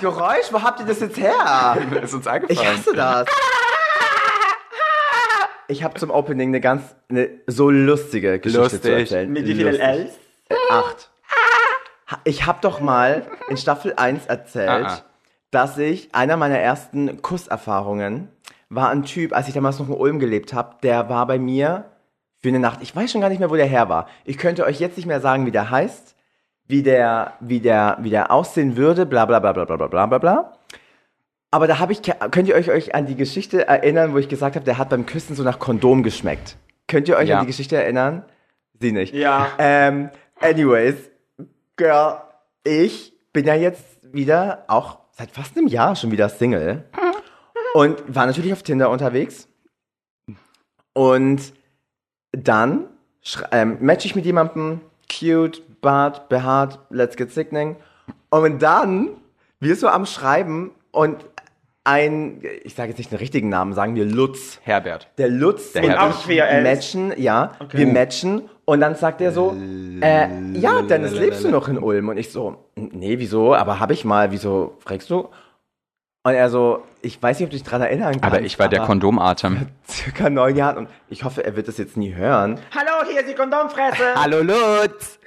dieses Geräusch, wo habt ihr das jetzt her? Ist uns Ich eingefallen. hasse das. Ich habe zum Opening eine ganz, eine so lustige Geschichte zu Lustig. erzählen. Mit wie vielen. Ls? Äh, acht. Ich habe doch mal in Staffel 1 erzählt, Ah, ah. dass ich, einer meiner ersten Kusserfahrungen war ein Typ, als ich damals noch in Ulm gelebt habe, der war bei mir für eine Nacht. Ich weiß schon gar nicht mehr, wo der her war. Ich könnte euch jetzt nicht mehr sagen, wie der heißt, wie der, wie der, wie der aussehen würde, bla bla bla bla bla bla bla bla. Aber da habe ich, könnt ihr euch, euch an die Geschichte erinnern, wo ich gesagt habe, der hat beim Küssen so nach Kondom geschmeckt? Könnt ihr euch Ja. an die Geschichte erinnern? Sie nicht. Ja. Ähm, anyways, Girl, ich bin ja jetzt wieder auch seit fast einem Jahr schon wieder Single und war natürlich auf Tinder unterwegs. Und dann ähm, match ich mit jemandem, cute, Bart, behaart, let's get sickening. Und dann wirst du am Schreiben und ein, ich sage jetzt nicht den richtigen Namen, sagen wir Lutz. Herbert. Der Lutz Der und Herbert. Auch Ls. matchen, ja, wir matchen und dann sagt er so, äh, ja, Dennis, lebst du noch in Ulm? Und ich so, nee, wieso? Aber hab ich mal, wieso fragst du? Und er so, ich weiß nicht, ob du dich dran erinnern kannst. Aber ich war der Kondomatem. circa neun Jahren und ich hoffe, er wird das jetzt nie hören. Hallo, hier ist die Kondomfresse. Hallo Lutz!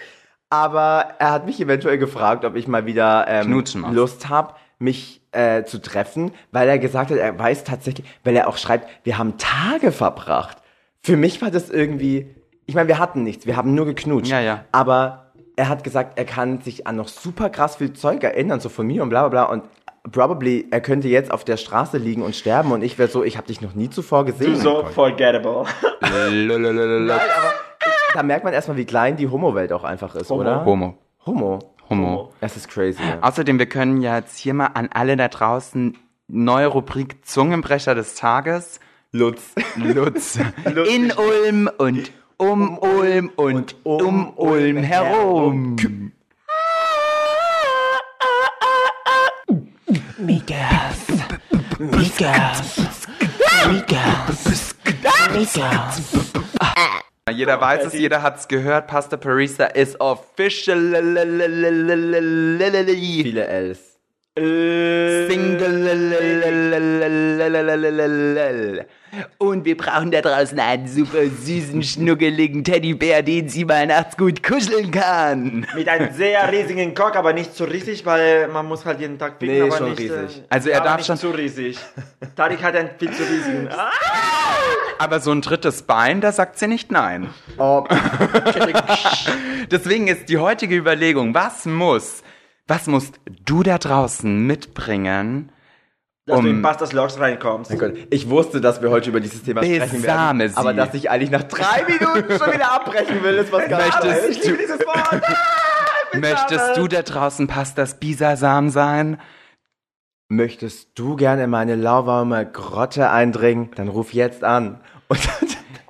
Aber er hat mich eventuell gefragt, ob ich mal wieder ähm. Lust habe, mich äh, zu treffen, weil er gesagt hat, er weiß tatsächlich, weil er auch schreibt, wir haben Tage verbracht. Für mich war das irgendwie, ich meine, wir hatten nichts, wir haben nur geknutscht. Ja, ja. Aber er hat gesagt, er kann sich an noch super krass viel Zeug erinnern, so von mir und bla bla bla. Und probably, er könnte jetzt auf der Straße liegen und sterben und ich wäre so, ich habe dich noch nie zuvor gesehen. So forgettable. Lalalala. Da merkt man erstmal, wie klein die Homo-Welt auch einfach ist, oder? Homo. Homo. Homo. Es ist crazy. Ja. Außerdem, wir können ja jetzt hier mal an alle da draußen neue Rubrik Zungenbrecher des Tages. Lutz. Lutz. In Ulm und um Ulm und um Ulm herum. Migas. Migas. Migas. Migas. Jeder weiß es, jeder hat's gehört. Pasta Parisa is official. Viele Ls. Single. Und wir brauchen da draußen einen super süßen, schnuckeligen Teddybär, den sie mal nachts gut kuscheln kann. Mit einem sehr riesigen Cock, aber nicht zu riesig, weil man muss halt jeden Tag picken, Nee, aber schon nicht, riesig. Äh, Also er darf nicht schon- zu riesig. Tarik hat einen viel zu riesigen. Ah, Aber so ein drittes Bein, da sagt sie nicht nein. Oh, Deswegen ist die heutige Überlegung, was muss, was musst du da draußen mitbringen, dass du Um- in Pastas Logs reinkommst. Ich wusste, dass wir heute über dieses Thema sprechen werden. Sie. Aber dass ich eigentlich nach drei Minuten schon wieder abbrechen will, ist was ganz Möchtest anderes. Ich liebe dieses Wort. Ah, möchtest du da draußen Pastas Bisasam sein? Möchtest du gerne in meine lauwarme Grotte eindringen? Dann ruf jetzt an. Und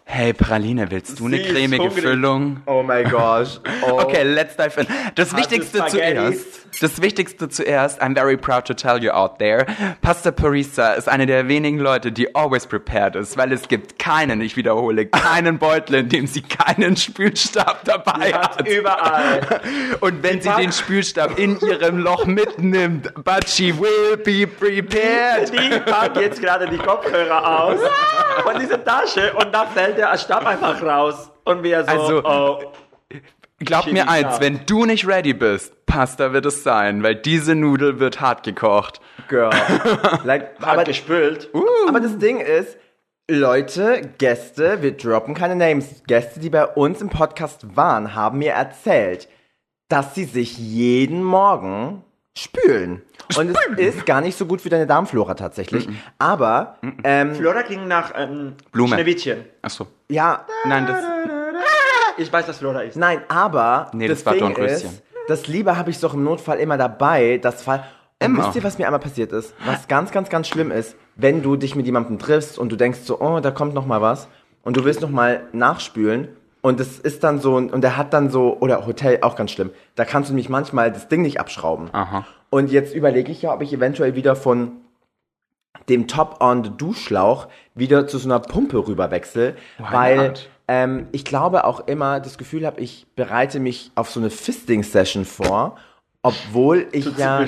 Hey Praline, willst du eine cremige hungrig. Füllung? oh my gosh. Oh. Okay, let's dive in. Das Hast Wichtigste zuerst. Das Wichtigste zuerst. I'm very proud to tell you out there. Pasta Parisa ist eine der wenigen Leute, die always prepared ist, weil es gibt keinen, ich wiederhole, keinen Beutel, in dem sie keinen Spülstab dabei Hat hat. überall. Und wenn sie den Spülstab in ihrem Loch mitnimmt, but she will be prepared. Die packt jetzt gerade die Kopfhörer aus von dieser Tasche und da fällt der Stab einfach raus. Und wir so, Also- oh. Glaub mir eins, wenn du nicht ready bist, Pasta wird es sein, weil diese Nudel wird hart gekocht. Girl. Like, Hat aber, gespült. aber das Ding ist, Leute, Gäste, wir droppen keine Names. Gäste, die bei uns im Podcast waren, haben mir erzählt, dass sie sich jeden Morgen spülen. Und es ist gar nicht so gut für deine Darmflora tatsächlich. Aber, ähm, Flora klingt nach ähm, Blume. Schneewittchen. Achso. ja, Nein, das. Ich weiß, was Flora ist. Nein, aber Nee, das, das war Dornröschen. ist, das Liebe habe ich doch im Notfall immer dabei. Das Fall. Und wisst ihr, was mir einmal passiert ist? Was ganz, ganz, ganz schlimm ist, wenn du dich mit jemandem triffst und du denkst so, oh, da kommt noch mal was und du willst noch mal nachspülen und es ist dann so und der hat dann so oder Hotel auch ganz schlimm. Da kannst du nämlich manchmal das Ding nicht abschrauben. Aha. Und jetzt überlege ich ja, ob ich eventuell wieder von dem Top-on-Duschschlauch wieder zu so einer Pumpe rüberwechsel, weil not? Ähm, ich glaube auch immer das Gefühl habe, ich bereite mich auf so eine Fisting-Session vor Obwohl ich ja,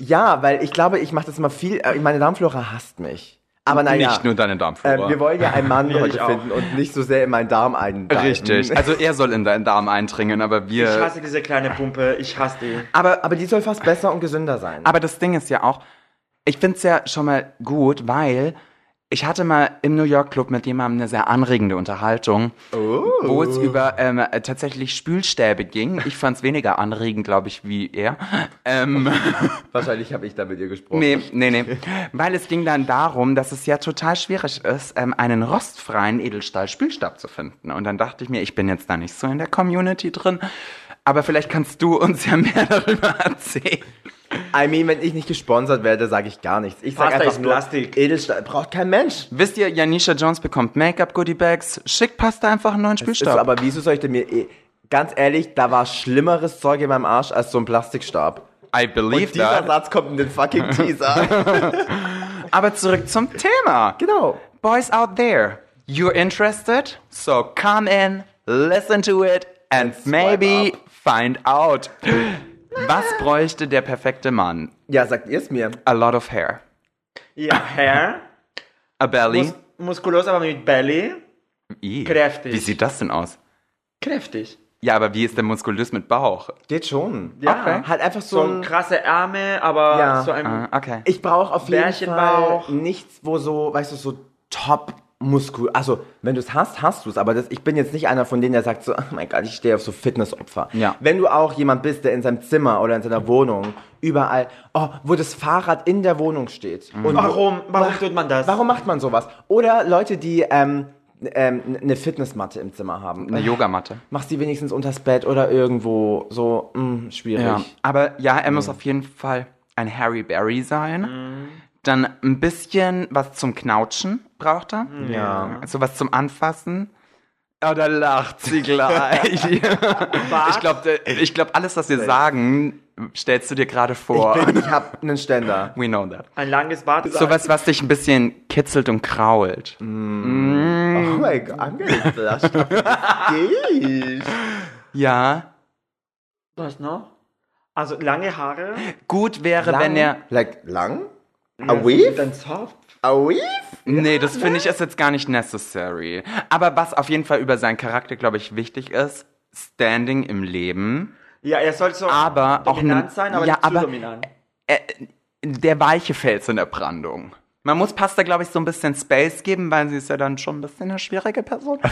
ja, weil ich glaube, ich mache das immer viel, äh, meine Darmflora hasst mich. Aber naja, Nicht nur deine Darmflora. ähm, wir wollen ja einen Mann Ja, ich heute auch. finden und nicht so sehr in meinen Darm eindringen. Richtig. Also er soll in deinen Darm eindringen, aber Ich wir. hasse diese kleine Pumpe, ich hasse die. aber, aber die soll fast besser und gesünder sein. Aber das Ding ist ja auch, ich find's ja schon mal gut, weil ich hatte mal im New York Club mit jemandem eine sehr anregende Unterhaltung, wo es über ähm, äh, tatsächlich Spülstäbe ging. Ich fand's weniger anregend, glaube ich, wie er. Ähm, Wahrscheinlich habe ich da mit ihr gesprochen. nee, nee, nee. Weil es ging dann darum, dass es ja total schwierig ist, ähm, einen rostfreien Edelstahl-Spülstab zu finden. Und dann dachte ich mir, ich bin jetzt da nicht so in der Community drin, aber vielleicht kannst du uns ja mehr darüber erzählen. I mean, wenn ich nicht gesponsert werde, sage ich gar nichts. Ich sage einfach ist nur, Plastik. Edelstahl braucht kein Mensch. Wisst ihr, Janisha Jones bekommt Make-up-Goodie-Bags, schickt Pasta einfach einen neuen Ist Spülstab. so, aber wieso soll ich denn mir... eh- Ganz ehrlich, da war schlimmeres Zeug in meinem Arsch als so ein Plastikstab. I Und believe dieser that. Satz kommt in den fucking Teaser. Aber zurück zum Thema. genau. Boys out there, you're interested? So come in, listen to it and maybe find out. Was bräuchte der perfekte Mann? Ja, sagt ihr es mir. A lot of hair. Ja, Hair, A belly. mus muskulös, aber mit Belly, Ih, kräftig. Wie sieht das denn aus? kräftig. Ja, aber wie ist der muskulös mit Bauch? Geht schon. Ja. Okay. Halt einfach so, So ein... krasse Arme, aber Ja. so ein... Ah, okay. Ich brauche auf jeden. Fall nichts, wo so, weißt du, so top Muskel. Also, wenn du es hast, hast du es. Aber das, ich bin jetzt nicht einer von denen, der sagt so, oh mein Gott, ich stehe auf so Fitnessopfer. Ja. Wenn du auch jemand bist, der in seinem Zimmer oder in seiner Wohnung überall, oh, wo das Fahrrad in der Wohnung steht. Und Warum? Warum tut man das? Warum macht man sowas? Oder Leute, die ähm, ähm, eine Fitnessmatte im Zimmer haben. Eine Yogamatte. Mach sie wenigstens unters Bett oder irgendwo so, mh, schwierig. Ja. Aber ja, er muss auf jeden Fall ein Harry Berry sein. Dann ein bisschen was zum Knautschen braucht er. Ja. So was zum Anfassen. Oh, da lacht sie gleich. ich glaube, ich glaub, alles, was wir sagen, stellst du dir gerade vor. Ich, bin- ich habe einen Ständer. We know that. Ein langes Bart. Sowas, was dich ein bisschen kitzelt und krault. Oh mein Gott. Geht. Ja. Was noch? Also lange Haare. Gut wäre, wenn er. Like, lang? A Mit weave? einem Zopf. A weave? Nee, das finde ich ist jetzt gar nicht necessary. Aber was auf jeden Fall über seinen Charakter, glaube ich, wichtig ist, Standing im Leben. Ja, er soll so Aber auch dominant ne- sein, aber ja, nicht zu aber- dominant. Äh, der weiche Fels in der Brandung. Man muss Pasta, glaube ich, so ein bisschen Space geben, weil sie ist ja dann schon ein bisschen eine schwierige Person.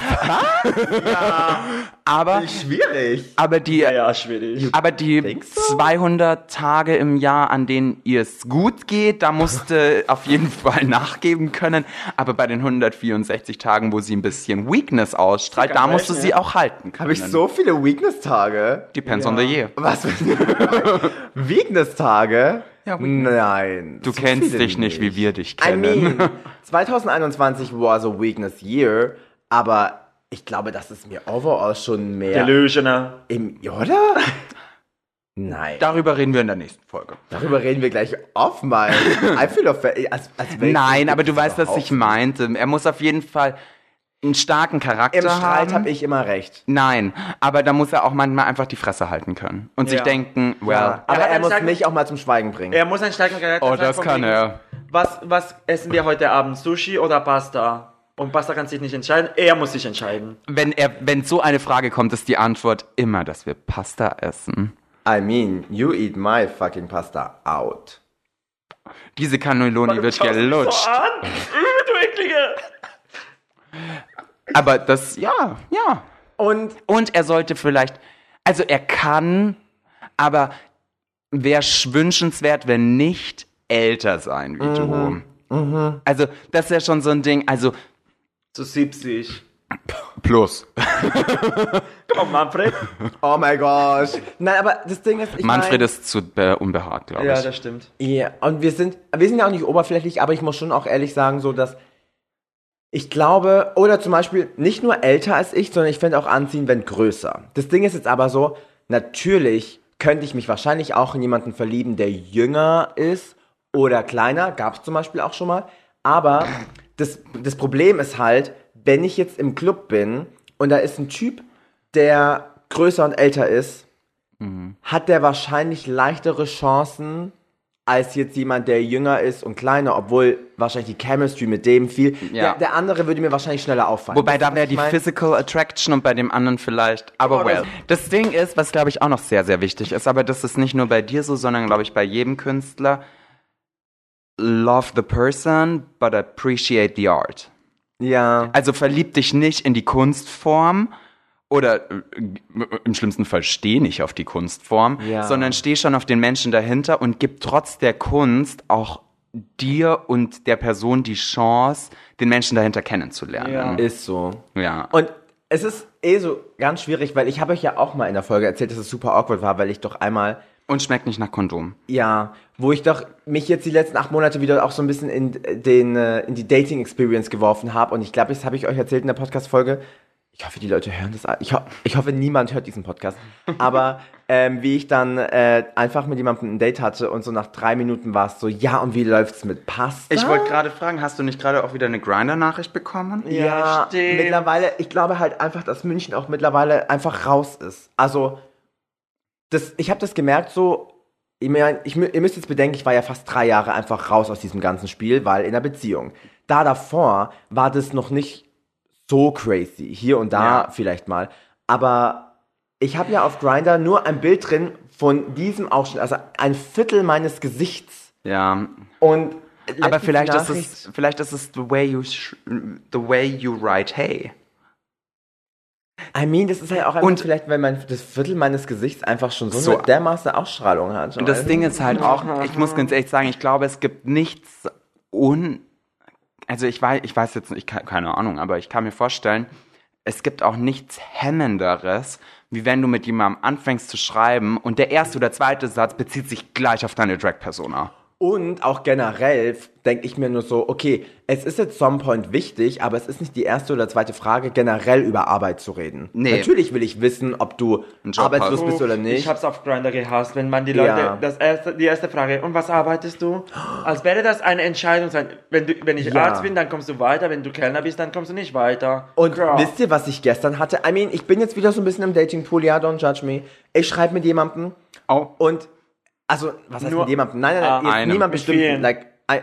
Aber, Schwierig. aber die, Ja, ja, schwierig. aber die Denkst du? 200 Tage im Jahr, an denen ihr es gut geht, da musste auf jeden Fall nachgeben können. Aber bei den 164 Tagen, wo sie ein bisschen Weakness ausstrahlt, da musst du sie auch halten. Habe ich so viele Weakness-Tage? Depends on the year. Was? Weakness-Tage? Ja. Nein. Du so kennst dich nicht, wie wir dich I kennen. mean, 2021 was a Weakness Year, aber ich glaube, das ist mir overall schon mehr Delusioner. im, oder? Nein. Darüber reden wir in der nächsten Folge. Darüber reden wir gleich off mal. I feel offended. Als, als Nein, aber du weißt, was ich meinte. Er muss auf jeden Fall einen starken Charakter Im Streit haben. habe ich immer recht. Nein, aber da muss er auch manchmal einfach die Fresse halten können und sich Ja. denken, well, aber hat er einen muss starken- mich auch mal zum Schweigen bringen. Er muss einen starken Charakter Oh, sein, das von kann wegen, er. Was, was essen wir heute Abend? Sushi oder Pasta? Und Pasta kann sich nicht entscheiden. Er muss sich entscheiden. wenn er, wenn so eine Frage kommt, ist die Antwort immer, dass wir Pasta essen. I mean, you eat my fucking pasta out. Diese Cannelloni wird Schaust mich gelutscht. So an. Du Eklige. Aber das, ja, ja. Und Und er sollte vielleicht, also er kann, aber wäre wünschenswert, wenn nicht älter sein wie du. Also das ist ja schon so ein Ding, also Zu 70. plus. Komm, Manfred. oh my gosh. Nein, aber das Ding ist, ich Manfred mein, ist zu äh, unbehaart, glaube Ja, ich. das stimmt. Ja, und wir sind, wir sind ja auch nicht oberflächlich, aber ich muss schon auch ehrlich sagen, so dass ich glaube, oder zum Beispiel nicht nur älter als ich, sondern ich fände auch anziehen, wenn größer. Das Ding ist jetzt aber so, natürlich könnte ich mich wahrscheinlich auch in jemanden verlieben, der jünger ist oder kleiner, gab es zum Beispiel auch schon mal. Aber das, das Problem ist halt, wenn ich jetzt im Club bin und da ist ein Typ, der größer und älter ist, hat der wahrscheinlich leichtere Chancen als jetzt jemand, der jünger ist und kleiner, obwohl wahrscheinlich die Chemistry mit dem viel. Ja. Der, der andere würde mir wahrscheinlich schneller auffallen. Wobei du, da wäre die mein? Physical Attraction und bei dem anderen vielleicht. Aber Oh, well. Das Ding ist, was glaube ich auch noch sehr, sehr wichtig ist, aber das ist nicht nur bei dir so, sondern glaube ich bei jedem Künstler. Love the person, but appreciate the art. Ja. Also verlieb dich nicht in die Kunstform oder äh, im schlimmsten Fall steh nicht auf die Kunstform, Ja. sondern steh schon auf den Menschen dahinter und gib trotz der Kunst auch dir und der Person die Chance, den Menschen dahinter kennenzulernen. Ist so. Ja. Und es ist eh so ganz schwierig, weil ich habe euch ja auch mal in der Folge erzählt, dass es super awkward war, weil ich doch einmal Und schmeckt nicht nach Kondom. Ja, wo ich doch mich jetzt die letzten acht Monate wieder auch so ein bisschen in den äh, in die Dating Experience geworfen habe und ich glaube, das habe ich euch erzählt in der Podcast Folge. Ich hoffe, die Leute hören das. Ich, ho ich hoffe, niemand hört diesen Podcast. Aber ähm, wie ich dann äh, einfach mit jemandem ein Date hatte und so nach drei Minuten war es so, ja, und wie läuft's mit Pasta? Ich wollte gerade fragen, hast du nicht gerade auch wieder eine Grinder-Nachricht bekommen? Ja, stimmt. mittlerweile, ich glaube halt einfach, dass München auch mittlerweile einfach raus ist. Also, das, ich habe das gemerkt so, ich mein, ich, ihr müsst jetzt bedenken, ich war ja fast drei Jahre einfach raus aus diesem ganzen Spiel, weil in einer Beziehung. Da davor war das noch nicht so crazy. Hier und da Ja. vielleicht mal. Aber ich habe ja auf Grinder nur ein Bild drin von diesem Ausschnitt, also ein Viertel meines Gesichts. Ja. Und Aber vielleicht ist es, vielleicht ist es the way you, sh- the way you write hey. I mean, das ist halt auch einfach Und- vielleicht, wenn man das Viertel meines Gesichts einfach schon so, So. eine dermaßen Ausstrahlung hat. Und das Ding ist halt auch, ich muss ganz ehrlich sagen, ich glaube, es gibt nichts un, also ich weiß, ich weiß jetzt nicht, keine Ahnung, aber ich kann mir vorstellen, es gibt auch nichts hemmenderes, wie wenn du mit jemandem anfängst zu schreiben und der erste oder zweite Satz bezieht sich gleich auf deine Drag-Persona. Und auch generell denke ich mir nur so, okay, es ist jetzt some point wichtig, aber es ist nicht die erste oder zweite Frage, generell über Arbeit zu reden. Nee. Natürlich will ich wissen, ob du arbeitslos hast. bist oder Ich nicht. hab's auf Grinder gehasst, wenn man die Leute, Ja. das erste, die erste Frage, und was arbeitest du? Als wäre das eine Entscheidung sein. Wenn du, wenn ich Ja. Arzt bin, dann kommst du weiter, wenn du Kellner bist, dann kommst du nicht weiter. Und Girl. wisst ihr, was ich gestern hatte? I mean, ich bin jetzt wieder so ein bisschen im Datingpool, ja, don't judge me. Ich schreibe mit jemandem Oh. und, also, was heißt Nur- mit jemandem? Nein, nein, nein, Ah, einem. niemand Mit bestimmt. vielen. Like, I,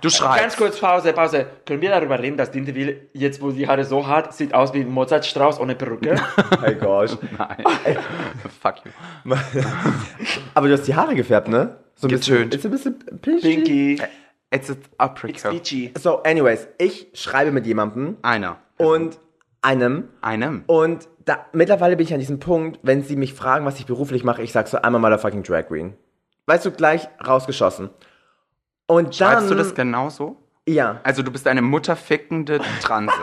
Du schreibst. Ganz kurz Pause, Pause. Können wir darüber reden, dass Dinterville, jetzt wo die Haare so hat, sieht aus wie ein Mozartstrauß ohne Perücke? oh my gosh. Nein. Fuck you. Aber du hast die Haare gefärbt, ne? So ein bisschen, Getönt. ist ein bisschen pinchy. Pinky. It's an apricot. Peachy. So, anyways, ich schreibe mit jemandem Einer. und einem Einem. und da, mittlerweile bin ich an diesem Punkt, wenn sie mich fragen, was ich beruflich mache, ich sag so einmal motherfucking Drag Queen. Weißt du, gleich rausgeschossen. Und dann, Schreibst du das genauso? ja. Also du bist eine mutterfickende Transe.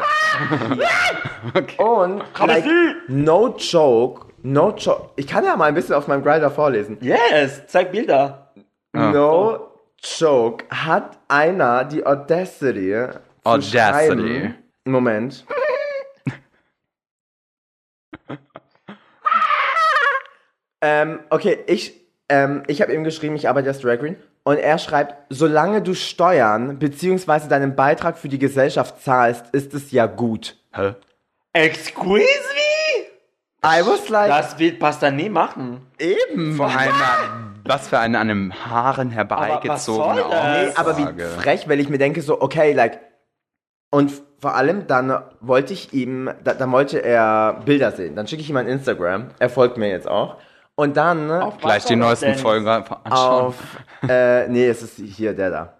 Und, like, no joke, no joke, ich kann ja mal ein bisschen auf meinem Grinder vorlesen. Yes, zeig Bilder. Ah. No joke, hat einer die Audacity, Audacity. Moment. ähm, okay, ich, ähm, ich habe ihm geschrieben, ich arbeite als Drag Queen. Und er schreibt, solange du Steuern bzw. deinen Beitrag für die Gesellschaft zahlst, ist es ja gut. Hä? Excuse me? I was like, Das wird Pasta nie machen. eben. Vor einer, was für eine an den Haaren herbeigezogene Aber was soll das? Nee, aber wie Aussage. frech, weil ich mir denke so, okay, like, und vor allem dann wollte ich ihm, da, dann wollte er Bilder sehen. Dann schicke ich ihm ein Instagram. Er folgt mir jetzt auch. Und dann Gleich die neuesten Folgen anschauen. auf, äh, nee, es ist hier der da.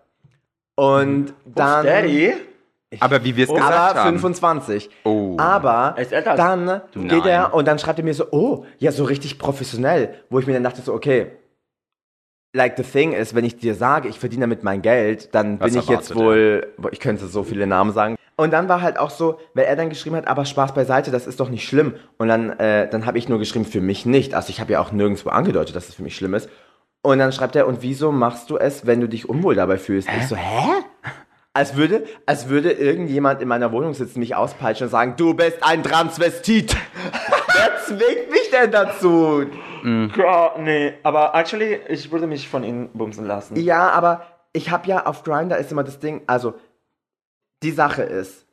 Und dann, Daddy? Aber wie wir es gesagt aber haben. 25. Oh. Aber Er dann geht Nein. er und dann schreibt er mir so, oh, ja, so richtig professionell. Wo ich mir dann dachte so, okay, like the thing ist, wenn ich dir sage, ich verdiene damit mein Geld, dann Was bin ich jetzt wohl, ich könnte so viele Namen sagen. Und dann war halt auch so, weil er dann geschrieben hat, aber Spaß beiseite, das ist doch nicht schlimm. Und dann, äh, dann habe ich nur geschrieben, für mich nicht. Also ich habe ja auch nirgendwo angedeutet, dass es für mich schlimm ist. Und dann schreibt er, und wieso machst du es, wenn du dich unwohl dabei fühlst? Ich so, hä? Als würde, als würde irgendjemand in meiner Wohnung sitzen, mich auspeitschen und sagen, du bist ein Transvestit. Wer zwingt mich denn dazu? Girl, nee. Aber actually, ich würde mich von ihnen bumsen lassen. Ja, aber ich habe ja auf Grindr ist immer das Ding, also die Sache ist,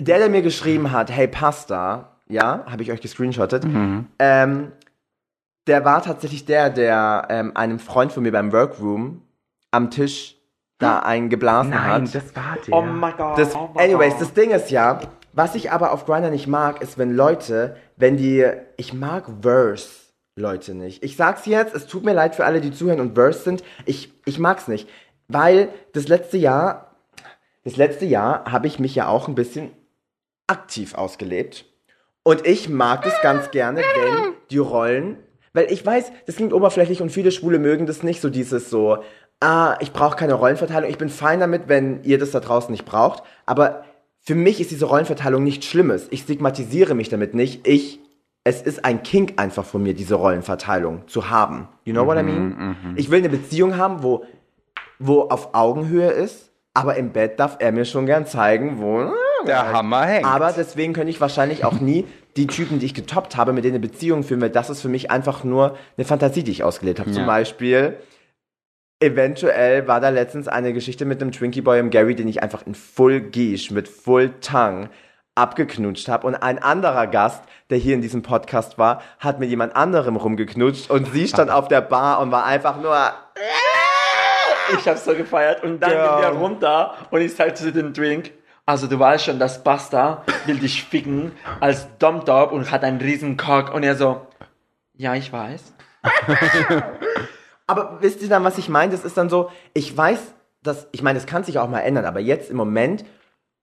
der, der mir geschrieben hat, hey Pasta, ja, habe ich euch gescreenshottet, ähm, der war tatsächlich der, der ähm, einem Freund von mir beim Workroom am Tisch da einen geblasen Nein, hat. das war der. Oh mein Gott. Das, oh mein anyways, das Ding ist ja, was ich aber auf Grindr nicht mag, ist, wenn Leute, wenn die, ich mag Verse Leute nicht. Ich sag's jetzt, es tut mir leid für alle, die zuhören und Verse sind. Ich, ich mag's nicht, weil das letzte Jahr, das letzte Jahr habe ich mich ja auch ein bisschen aktiv ausgelebt. Und ich mag das ganz gerne, wenn die Rollen, weil ich weiß, das klingt oberflächlich und viele Schwule mögen das nicht, so dieses so, ah, ich brauche keine Rollenverteilung. Ich bin fein damit, wenn ihr das da draußen nicht braucht. Aber für mich ist diese Rollenverteilung nichts Schlimmes. Ich stigmatisiere mich damit nicht. Ich, es ist ein Kink einfach von mir, diese Rollenverteilung zu haben. You know what I mean? Ich will eine Beziehung haben, wo, wo auf Augenhöhe ist, aber im Bett darf er mir schon gern zeigen, wo Der Hammer hängt. aber deswegen könnte ich wahrscheinlich auch nie die Typen, die ich getoppt habe, mit denen eine Beziehung führen, weil das ist für mich einfach nur eine Fantasie, die ich ausgelebt habe. Zum Ja. Beispiel, eventuell war da letztens eine Geschichte mit einem Twinkie Boy im Gary, den ich einfach in Full Geesh mit Full Tongue abgeknutscht habe und ein anderer Gast, der hier in diesem Podcast war, hat mit jemand anderem rumgeknutscht und sie stand auf der Bar und war einfach nur Ich hab's so gefeiert. Und dann Ja. ging der runter und ich sagte zu dem Drink, also du weißt schon, das Basta will dich ficken als Domtop und hat einen riesen Cock. Und er so, ja, ich weiß. Aber wisst ihr dann, was ich meine? Das ist dann so, ich weiß, dass, ich meine, das kann sich auch mal ändern, aber jetzt im Moment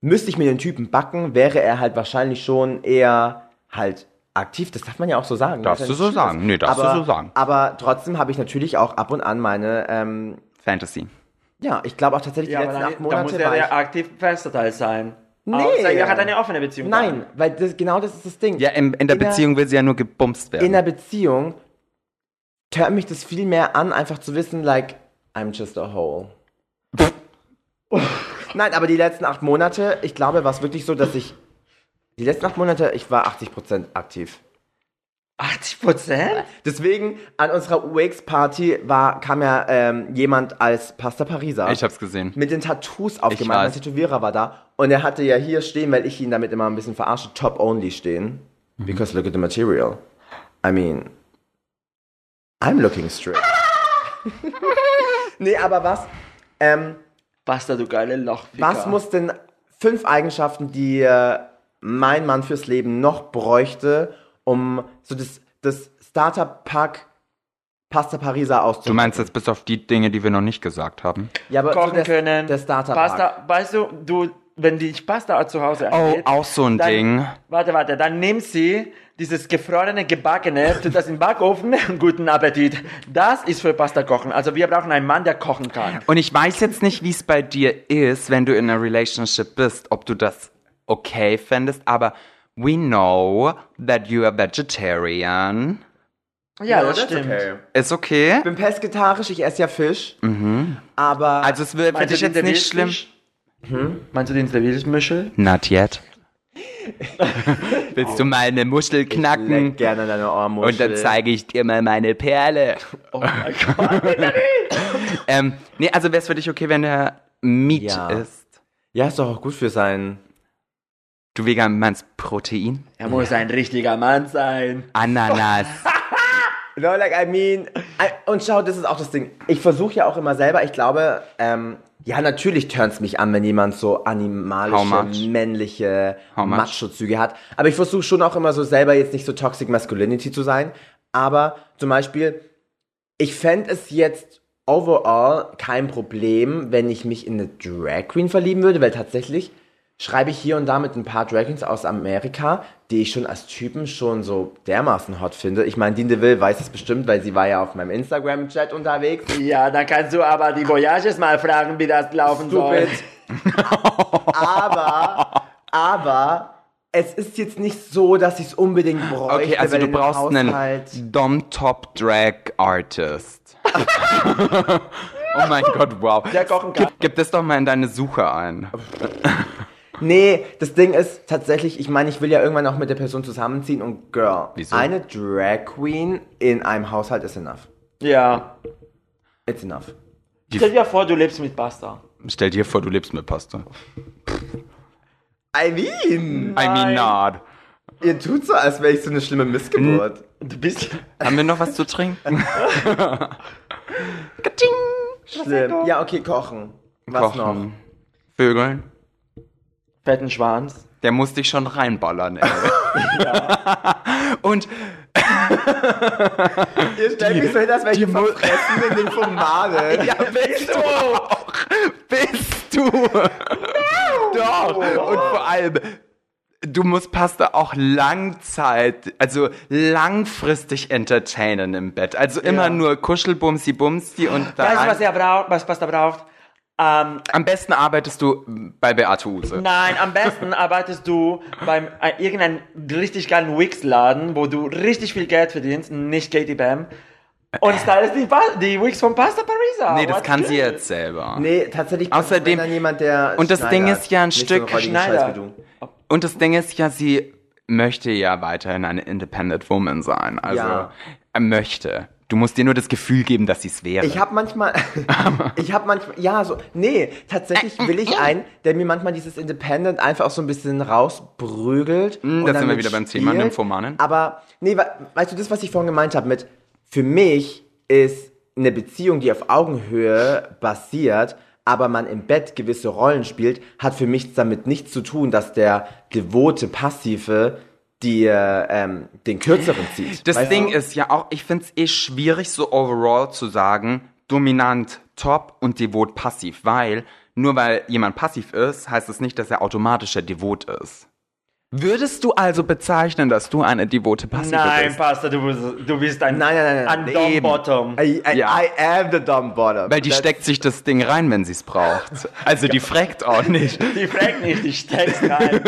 müsste ich mir den Typen backen, wäre er halt wahrscheinlich schon eher halt aktiv. Das darf man ja auch so sagen. Darfst Das du ist so sagen. Nee, darfst du aber, so sagen. Aber trotzdem habe ich natürlich auch ab und an meine, ähm, Fantasy. ja, ich glaube auch tatsächlich Ja, die letzten dann, acht da muss Monate er der aktiv Fensterteil sein. Nee. Außer er hat eine offene Beziehung. Nein, weil das, genau das ist das Ding. Ja, in, in der In der- Beziehung will sie ja nur gebumst werden. in der Beziehung hört mich das viel mehr an, einfach zu wissen, like, I'm just a hole. Nein, aber die letzten acht Monate, ich glaube, war es wirklich so, dass ich, die letzten acht Monate, ich war 80% aktiv. 80 Prozent? Deswegen, an unserer UX-Party war, kam ja ähm, jemand als Pasta Pariser. ich hab's gesehen. mit den Tattoos aufgemalt. Mein. Tätowierer war da. Und er hatte ja hier stehen, weil ich ihn damit immer ein bisschen verarsche, Top Only stehen. Mhm. Because look at the material. I mean, I'm looking straight. nee, aber was? Ähm, Basta, du geile Lochficker. was muss denn fünf Eigenschaften, die äh, mein Mann fürs Leben noch bräuchte, um so das, das Starter-Pack Pasta Pariser Du auszuprobieren? meinst jetzt bis auf die Dinge, die wir noch nicht gesagt haben? ja, aber kochen so der, können? Der Starter-Pack. Pasta, weißt du, du, wenn dich Pasta zu Hause Oh, angeht, auch so ein dann, Ding. Warte, warte, dann nimm sie, dieses gefrorene, gebackene, tut das im Backofen, guten Appetit. Das ist für Pasta kochen. Also wir brauchen einen Mann, der kochen kann. Und ich weiß jetzt nicht, wie es bei dir ist, wenn du in einer Relationship bist, ob du das okay fändest, aber we know that you are vegetarian. Ja, das that's stimmt. okay. Ist okay? Ich bin pesketarisch, ich esse ja Fisch. Aber Also es wird für dich jetzt nicht schlimm. Wildfisch? Meinst du den Wildmischel? Not yet. Willst du mal eine Muschel knacken? gerne deine Ohrmuschel. Und dann zeige ich dir mal meine Perle. Oh mein Gott. Ähm, nee, also wäre es für dich okay, wenn der Meat Ja. ist? Ja, ist doch auch gut für sein. Du vegan meinst Protein? Er muss ein richtiger Mann sein. Ananas. No, like, I mean. I, und schau, das ist auch das Ding. Ich versuche ja auch immer selber, ich glaube, ähm, ja, natürlich turns mich an, wenn jemand so animalische, männliche? Macho-Züge hat. Aber ich versuche schon auch immer so selber jetzt nicht so Toxic Masculinity zu sein. Aber zum Beispiel, ich fände es jetzt overall kein Problem, wenn ich mich in eine Drag Queen verlieben würde, weil tatsächlich schreibe ich hier und da mit ein paar Drag Queens aus Amerika, die ich schon als Typen schon so dermaßen hot finde. Ich meine, Dean DeVille weiß es bestimmt, weil sie war ja auf meinem Instagram-Chat unterwegs. Ja, dann kannst du aber die Voyages mal fragen, wie das laufen soll. Stupid. aber, aber, es ist jetzt nicht so, dass ich es unbedingt bräuchte. Okay, also du brauchst einen Haushalt- Dom-Top-Drag-Artist. oh mein Gott, wow. Der kochen kann. Gib, gib das doch mal in deine Suche ein. Nee, das Ding ist tatsächlich, ich meine, ich will ja irgendwann auch mit der Person zusammenziehen und Girl, Wieso? eine Drag Queen in einem Haushalt ist enough. Ja. It's enough. Stell dir vor, du lebst mit Pasta. Stell dir vor, du lebst mit Pasta. I mean. I mean not. Ihr tut so, als wäre ich so eine schlimme Missgeburt. Du bist. Haben wir noch was zu trinken? Schlimm. Ja, okay, kochen. Was noch? Kochen. Vögeln. Fetten Schwanz. Der muss dich schon reinballern, ey. Und Ihr stellt mich so hin, als wäre ich verfressen in den Formanen. ja, bist du auch. Bist du. Doch. Und vor allem, du musst Pasta auch Langzeit, also langfristig entertainen im Bett. Also immer nur Kuschelbumsi Bumsi und da Weißt du, was er braucht, was Pasta braucht? Ähm, am besten arbeitest du bei Beate Use. nein, am besten arbeitest du beim äh, irgendeinem richtig geilen Wix-Laden, wo du richtig viel Geld verdienst, nicht Katie Bam. Und stylest die, Pa- die Wigs von Pasta Parisa. Nee, das What's kann good? sie jetzt selber. Nee, tatsächlich. Außerdem- dann jemand, der Und das Ding ist ja ein nicht Stück so Schneider. Scheiß wie du. Und das Ding ist ja, sie möchte ja weiterhin eine Independent Woman sein. Also, Ja. er möchte. Du musst dir nur das Gefühl geben, dass sie es wäre. Ich habe manchmal, ich habe manchmal, ja, so, nee, tatsächlich will ich einen, der mir manchmal dieses Independent einfach auch so ein bisschen rausprügelt. und Hm, da sind wir wieder beim Thema. Nymphomanen. Aber, nee, we weißt du, das, was ich vorhin gemeint habe mit, für mich ist eine Beziehung, die auf Augenhöhe basiert, aber man im Bett gewisse Rollen spielt, hat für mich damit nichts zu tun, dass der devote Passive die, äh, ähm, den kürzeren zieht. Das Ding du? ist ja auch, ich find's eh schwierig, so overall zu sagen, dominant top und devot passiv, weil nur weil jemand passiv ist, heißt es nicht, dass er automatisch der devot ist. Würdest du also bezeichnen, dass du eine devote Passive Nein, bist? Pasta, du bist, du bist ein, Nein, nein, nein, nein. ein Dumb Eben. Bottom. I, I, Ja. I am the dumb bottom. Weil die That's- steckt sich das Ding rein, wenn sie es braucht. Also die fragt auch nicht. Die fragt nicht, die steckst rein.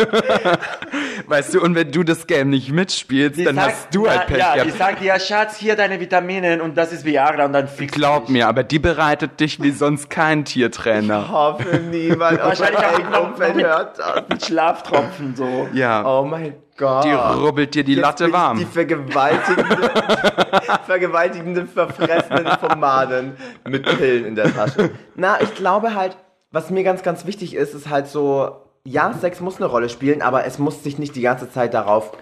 Weißt du, und wenn du das Game nicht mitspielst, Die dann sagt- hast du halt Pech Ja, die gehabt. sagt, ja, Schatz, hier deine Vitamine und das ist Viagra und dann fix Glaub dich. mir, aber die bereitet dich wie sonst kein Tiertrainer. Ich hoffe, niemand Wahrscheinlich auch noch- Umfeld noch- hört das. Mit Schlaftropfen so. Ja, Oh mein Gott. die rubbelt dir die Jetzt Latte warm. Die vergewaltigende, vergewaltigende, verfressenen Pomaden mit Pillen in der Tasche. Na, ich glaube halt, was mir ganz, ganz wichtig ist, ist halt so, ja, Sex muss eine Rolle spielen, aber es muss sich nicht die ganze Zeit darauf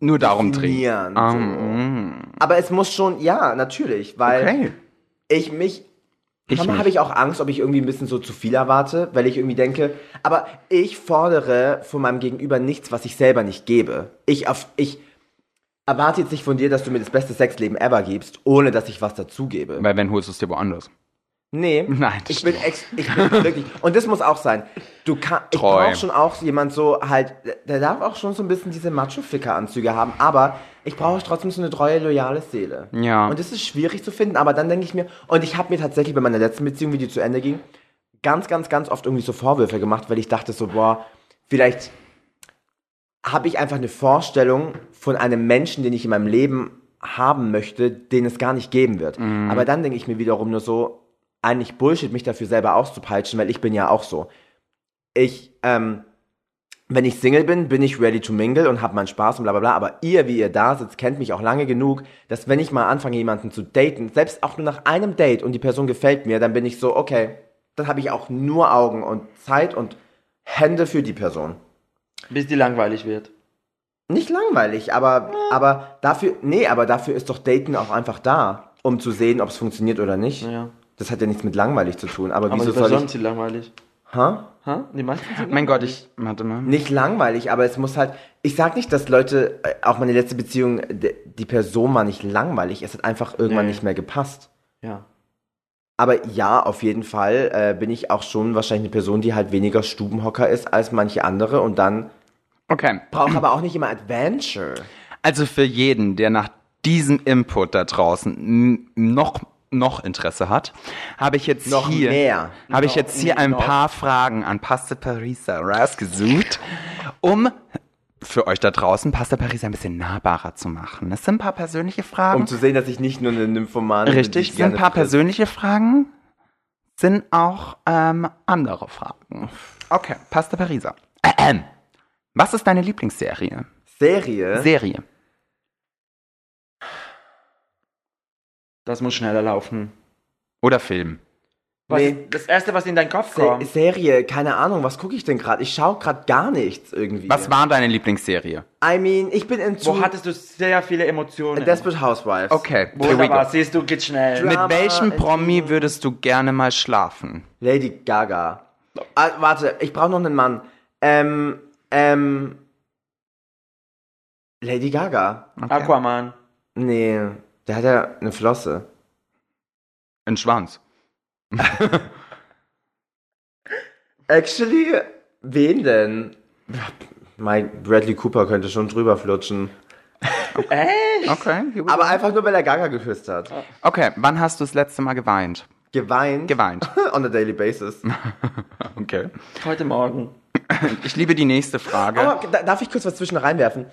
Nur darum trinken. trainieren. Ah, so. mm. Aber es muss schon, ja, natürlich, weil Okay. ich mich Ich Manchmal habe ich auch Angst, ob ich irgendwie ein bisschen so zu viel erwarte, weil ich irgendwie denke, aber ich fordere von meinem Gegenüber nichts, was ich selber nicht gebe. Ich, auf, ich erwarte jetzt nicht von dir, dass du mir das beste Sexleben ever gibst, ohne dass ich was dazugebe. Weil wenn holst du es dir woanders. Nee, Nein, ich bin, ex, ich bin wirklich, und das muss auch sein. Du kann, ich brauche schon auch jemand so halt, der darf auch schon so ein bisschen diese Macho-Ficker-Anzüge haben, aber ich brauche trotzdem so eine treue, loyale Seele. Ja. Und das ist schwierig zu finden, aber dann denke ich mir, und ich habe mir tatsächlich bei meiner letzten Beziehung, wie die zu Ende ging, ganz, ganz, ganz oft irgendwie so Vorwürfe gemacht, weil ich dachte so, boah, vielleicht habe ich einfach eine Vorstellung von einem Menschen, den ich in meinem Leben haben möchte, den es gar nicht geben wird. Aber dann denke ich mir wiederum nur so, eigentlich Bullshit, mich dafür selber auszupeitschen, weil ich bin ja auch so. Ich, ähm, wenn ich Single bin, bin ich ready to mingle und hab meinen Spaß und bla bla bla. Aber ihr, wie ihr da sitzt, kennt mich auch lange genug, dass wenn ich mal anfange, jemanden zu daten, selbst auch nur nach einem Date und die Person gefällt mir, dann bin ich so, okay, dann habe ich auch nur Augen und Zeit und Hände für die Person. Bis die langweilig wird. Nicht langweilig, aber, aber dafür, nee, aber dafür ist doch Daten auch einfach da, um zu sehen, ob es funktioniert oder nicht. Ja. Das hat ja nichts mit langweilig zu tun. Aber, Aber wieso soll ich, sind langweilig. Ha? Ha? Die meisten sind Mein Gott, ich. Warte mal. Nicht langweilig, aber es muss halt, ich sag nicht, dass Leute, äh, auch meine letzte Beziehung, die Person war nicht langweilig, es hat einfach irgendwann Nee. nicht mehr gepasst. Ja. Aber ja, auf jeden Fall äh, bin ich auch schon wahrscheinlich eine Person, die halt weniger Stubenhocker ist als manche andere und dann Okay. braucht aber auch nicht immer Adventure. Also für jeden, der nach diesem Input da draußen noch noch Interesse hat, habe ich jetzt Noch hier mehr. habe ich jetzt hier ein noch. paar Fragen an Pasta Parisa rausgesucht, um für euch da draußen Pasta Parisa ein bisschen nahbarer zu machen. Das sind ein paar persönliche Fragen. Um zu sehen, dass ich nicht nur eine Nymphomanin bin, Richtig, ich sind ein paar frisst. persönliche Fragen, sind auch ähm, andere Fragen. Okay, Pasta Parisa. Ähm. Was ist deine Lieblingsserie? Serie. Serie. Das muss schneller laufen. Oder Film? Was Nee. ist das erste, was in deinen Kopf Se kommt? Serie, keine Ahnung, was gucke ich denn gerade? Ich schaue gerade gar nichts irgendwie. Was war deine Lieblingsserie? I mean, ich bin in Wo hattest du sehr viele Emotionen? Desperate Housewives. Okay, Wunderbar, siehst du, geht schnell. Drama Mit welchem Promi würdest du gerne mal schlafen? Lady Gaga. Ah, warte, ich brauche noch einen Mann. Ähm, ähm. Lady Gaga. Aquaman. Nee, der hat ja eine Flosse. Ein Schwanz. Actually, wen denn? Mein Bradley Cooper könnte schon drüber flutschen. Echt? Okay, Aber einfach nur, weil er Gaga geküsst hat. Okay, wann hast du das letzte Mal geweint? Geweint. Geweint. On a daily basis. Okay. Heute Morgen. Ich liebe die nächste Frage. Aber da- darf ich kurz was zwischen reinwerfen?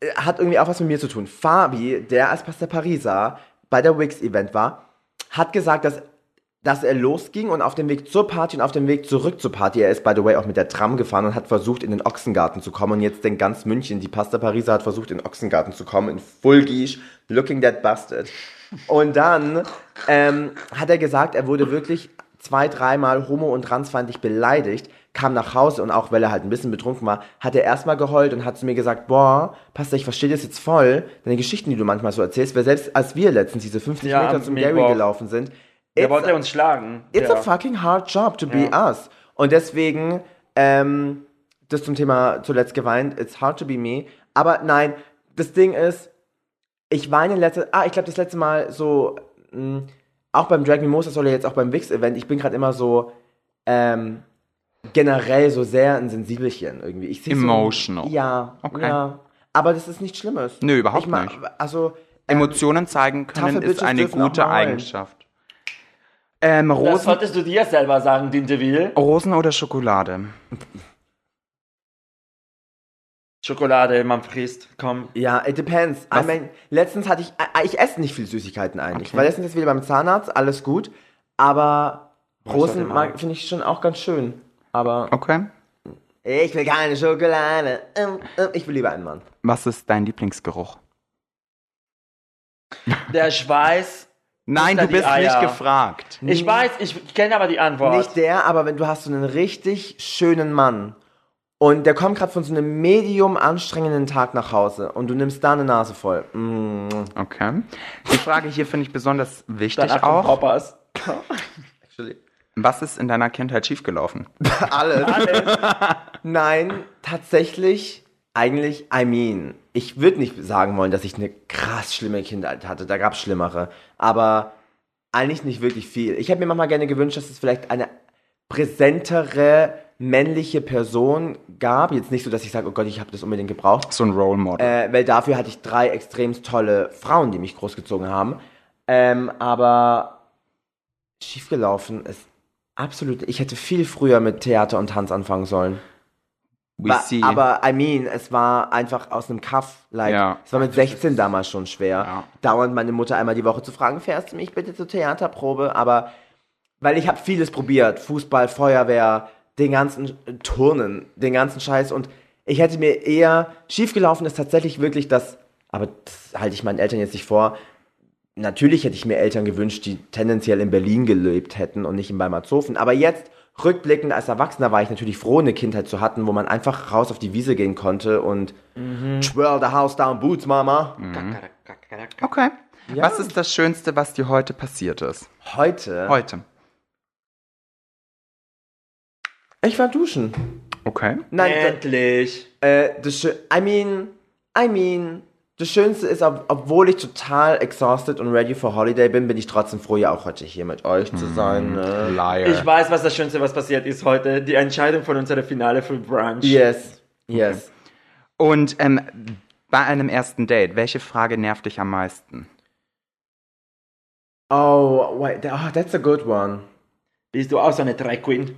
Äh, Hat irgendwie auch was mit mir zu tun. Fabi, der als Pastor Pariser bei der Wix-Event war, hat gesagt, dass, dass er losging und auf dem Weg zur Party und auf dem Weg zurück zur Party, er ist by the way auch mit der Tram gefahren und hat versucht, in den Ochsengarten zu kommen. Und jetzt denkt ganz München, die Pastor Pariser hat versucht, in den Ochsengarten zu kommen, in Full Guiche, looking that bastard. Und dann ähm, hat er gesagt, er wurde wirklich zwei, dreimal homo- und transfeindlich beleidigt, kam nach Hause und auch weil er halt ein bisschen betrunken war, hat er erstmal geheult und hat zu mir gesagt, boah, Pastor, ich verstehe das jetzt voll, deine Geschichten, die du manchmal so erzählst, weil selbst als wir letztens diese 50 Ja, Meter zum. Gary gelaufen sind, Der wollte uns schlagen. it's ja. a fucking hard job to be Ja. us. Und deswegen, ähm, das zum Thema zuletzt geweint, it's hard to be me. Aber nein, das Ding ist, ich weine letzte, ah, ich glaube das letzte Mal so, mh, auch beim Drag Mimosa oder jetzt auch beim Wix-Event, ich bin gerade immer so, ähm, generell so sehr ein Sensibelchen irgendwie. Ich Emotional. So, ja, Okay. ja. Aber das ist nichts Schlimmes. Nö, überhaupt ich ma- nicht. Also, ähm, Emotionen zeigen können ist Bitches eine gute. Eigenschaft. Ähm, Das Rosen, solltest du dir selber sagen, Dinteville. Rosen oder Schokolade? Schokolade, man frisst. Komm. Ja, it depends. I mean, letztens hatte ich, I- ich esse nicht viel Süßigkeiten eigentlich. Okay. Weil letztens ist wieder beim Zahnarzt, alles gut. Aber Rosen finde ich schon auch ganz schön. Aber Okay. ich will keine Schokolade. Ähm, ähm, Ich will lieber einen Mann. Was ist dein Lieblingsgeruch? Der Schweiß. Nein, du bist nicht gefragt. Ich weiß, ich kenne aber die Antwort. Nicht der, aber wenn du hast so einen richtig schönen Mann und der kommt gerade von so einem medium anstrengenden Tag nach Hause und du nimmst da eine Nase voll. Mm. Okay. Die Frage hier finde ich besonders wichtig Danach auch. Poppers. Actually. Was ist in deiner Kindheit schiefgelaufen? Alles. Alles. Nein, tatsächlich, eigentlich, I mean, ich würde nicht sagen wollen, dass ich eine krass schlimme Kindheit hatte. Da gab es schlimmere. Aber eigentlich nicht wirklich viel. Ich hätte mir manchmal gerne gewünscht, dass es vielleicht eine präsentere männliche Person gab. Jetzt nicht so, dass ich sage, oh Gott, ich habe das unbedingt gebraucht. So ein Role Model. Äh, weil dafür hatte ich drei extrem tolle Frauen, die mich großgezogen haben. Ähm, aber schiefgelaufen ist absolut. Ich hätte viel früher mit Theater und Tanz anfangen sollen. We Wa- see. Aber I mean, es war einfach aus einem Kaff. Like, Ja. Es war mit 16 damals schon schwer. Ja. Dauernd meine Mutter einmal die Woche zu fragen, fährst du mich bitte zur Theaterprobe? Aber weil ich habe vieles probiert. Fußball, Feuerwehr, den ganzen Turnen, den ganzen Scheiß. Und ich hätte mir eher, schiefgelaufen ist tatsächlich wirklich das, aber das halte ich meinen Eltern jetzt nicht vor, natürlich hätte ich mir Eltern gewünscht, die tendenziell in Berlin gelebt hätten und nicht in Weimarzofen. Aber jetzt, rückblickend als Erwachsener, war ich natürlich froh, eine Kindheit zu hatten, wo man einfach raus auf die Wiese gehen konnte und twirl the house down boots, Mama. okay. Ja. Was ist das Schönste, was dir heute passiert ist? Heute, Heute. Ich war duschen. Okay. Nein, Endlich. Äh, das I mean, I mean, das Schönste ist, ob, obwohl ich total exhausted und ready for Holiday bin, bin ich trotzdem froh, ja auch heute hier mit euch zu sein. Ne? Liar. Ich weiß, was das Schönste, was passiert ist heute. Die Entscheidung von unserer Finale für Brunch. Yes, yes. Und ähm, bei einem ersten Date, welche Frage nervt dich am meisten? Oh, wait, oh, that's a good one. Bist du auch so eine Drag Queen?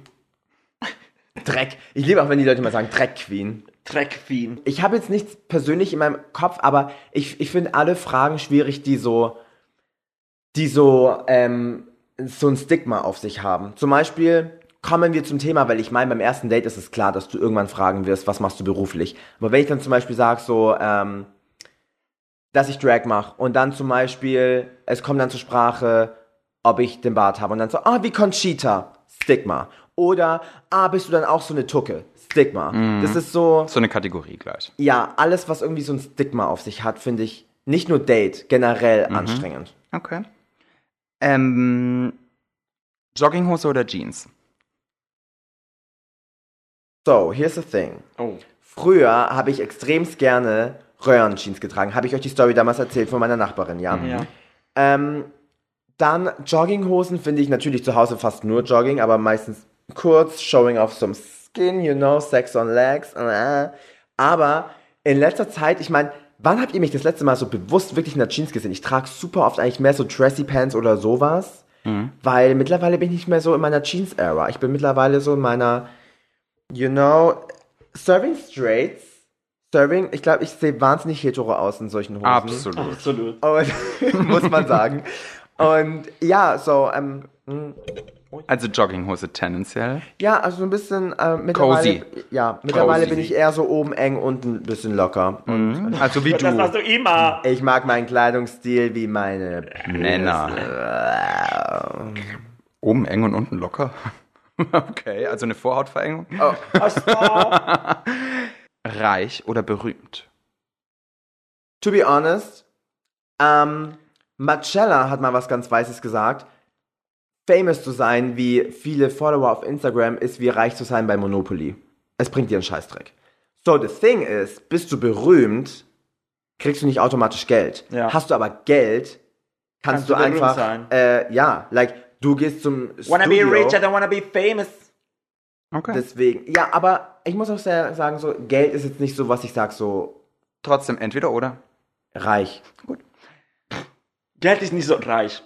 Dreck. Ich liebe auch, wenn die Leute mal sagen, Dreck Queen. Drag Queen. Ich habe jetzt nichts persönlich in meinem Kopf, aber ich, ich finde alle Fragen schwierig, die so, die so, ähm, so ein Stigma auf sich haben. Zum Beispiel kommen wir zum Thema, weil ich meine, beim ersten Date ist es klar, dass du irgendwann fragen wirst, was machst du beruflich. Aber wenn ich dann zum Beispiel sage, so, ähm, dass ich Drag mache und dann zum Beispiel, es kommt dann zur Sprache, ob ich den Bart habe. Und dann so, ah, wie Conchita, Stigma. Oder, ah, bist du dann auch so eine Tucke, Stigma. Das ist so, So eine Kategorie gleich. ja, alles, was irgendwie so ein Stigma auf sich hat, finde ich nicht nur Date, generell anstrengend. Okay. Ähm, Jogginghose oder Jeans? So, here's the thing. Oh. Früher habe ich extremst gerne Röhrenjeans getragen. Habe ich euch die Story damals erzählt von meiner Nachbarin, ja? Ja. Ähm, dann Jogginghosen finde ich natürlich zu Hause fast nur Jogging, aber meistens kurz, showing off some skin, you know, sex on legs. Äh. Aber in letzter Zeit, ich meine, wann habt ihr mich das letzte Mal so bewusst wirklich in der Jeans gesehen? Ich trage super oft eigentlich mehr so dressy Pants oder sowas, weil mittlerweile bin ich nicht mehr so in meiner Jeans-Era. Ich bin mittlerweile so in meiner, you know, serving straights. Serving, ich glaube, ich sehe wahnsinnig hetero aus in solchen Hosen. Absolut. Absolut. Und, muss man sagen. Und ja, so, ähm, mh, Also Jogginghose tendenziell. ja, also so ein bisschen äh, mittlerweile. Cozy. Ja, mittlerweile Cozy. bin ich eher so oben eng und ein bisschen locker. Und Also wie Das machst du. du immer. ich mag meinen Kleidungsstil wie meine Männer. Oben eng und unten locker. Okay, also eine Vorhautverengung. Ach so. Reich oder berühmt? To be honest, ähm, Marcella hat mal was ganz Weißes gesagt. Famous zu sein, wie viele Follower auf Instagram, ist wie reich zu sein bei Monopoly. Es bringt dir einen Scheißdreck. So, the thing is, bist du berühmt, kriegst du nicht automatisch Geld. Ja. Hast du aber Geld, kannst, Kannst du einfach, sein. äh, ja, like, du gehst zum Wanna be Studio. rich, I don't wanna be famous. Okay. Deswegen, ja, aber ich muss auch sehr sagen, so, Geld ist jetzt nicht so, was ich sag, so Trotzdem entweder oder. reich. Geld ist nicht so reich.